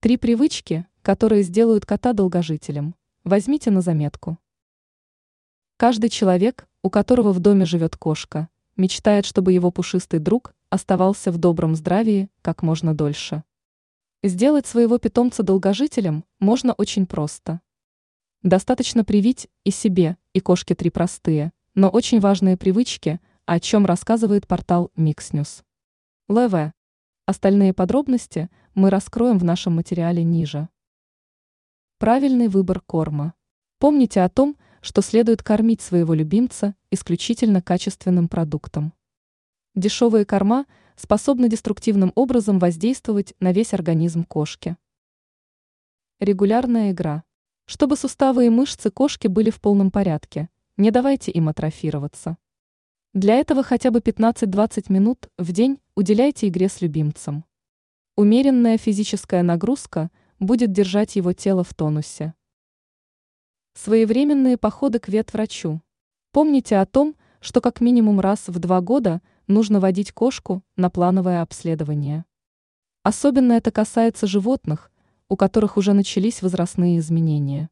Три привычки, которые сделают кота долгожителем. Возьмите на заметку. Каждый человек, у которого в доме живет кошка, мечтает, чтобы его пушистый друг оставался в добром здравии как можно дольше. Сделать своего питомца долгожителем можно очень просто. Достаточно привить и себе, и кошке три простые, но очень важные привычки, о чем рассказывает портал Mixnews. ЛВ. Остальные подробности мы раскроем в нашем материале ниже. Правильный выбор корма. Помните о том, что следует кормить своего любимца исключительно качественным продуктом. Дешевые корма способны деструктивным образом воздействовать на весь организм кошки. Регулярная игра. Чтобы суставы и мышцы кошки были в полном порядке, не давайте им атрофироваться. Для этого хотя бы 15-20 минут в день уделяйте игре с любимцем. Умеренная физическая нагрузка будет держать его тело в тонусе. Своевременные походы к ветврачу. Помните о том, что как минимум раз в два года нужно водить кошку на плановое обследование. Особенно это касается животных, у которых уже начались возрастные изменения.